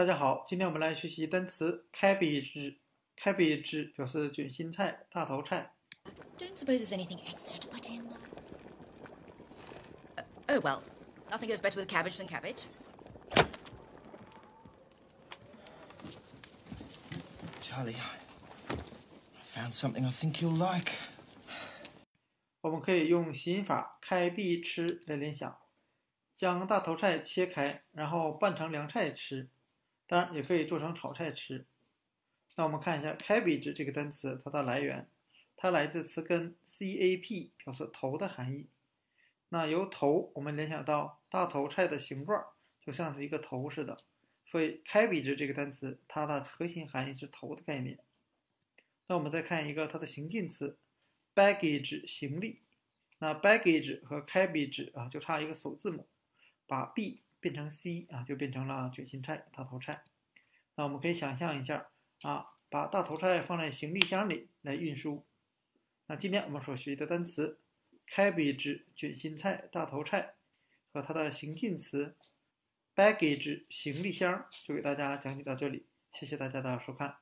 大家好，今天我们来学习单词 cabbage。cabbage 表示卷心菜、大头菜。Don't suppose there's anything extra to put in. Uh, oh well, nothing goes better with cabbage than cabbage. Charlie, I found something I think you'll like. 我们可以用心法开闭吃来联想，将大头菜切开，然后拌成凉菜吃，当然也可以做成炒菜吃。那我们看一下 cabbage 这个单词，它的来源，它来自词根 cap，表示头的含义。那由头，我们联想到大头菜的形状就像是一个头似的，所以 cabbage 这个单词它的核心含义是头的概念。那我们再看一个它的形近词 baggage 行李。那 baggage 和 cabbage 啊就差一个首字母，把 b 变成 c 啊就变成了卷心菜、大头菜。那我们可以想象一下啊，把大头菜放在行李箱里来运输。那今天我们所学习的单词 cabbage 卷心菜、大头菜和它的形近词 baggage 行李箱就给大家讲解到这里，谢谢大家的收看。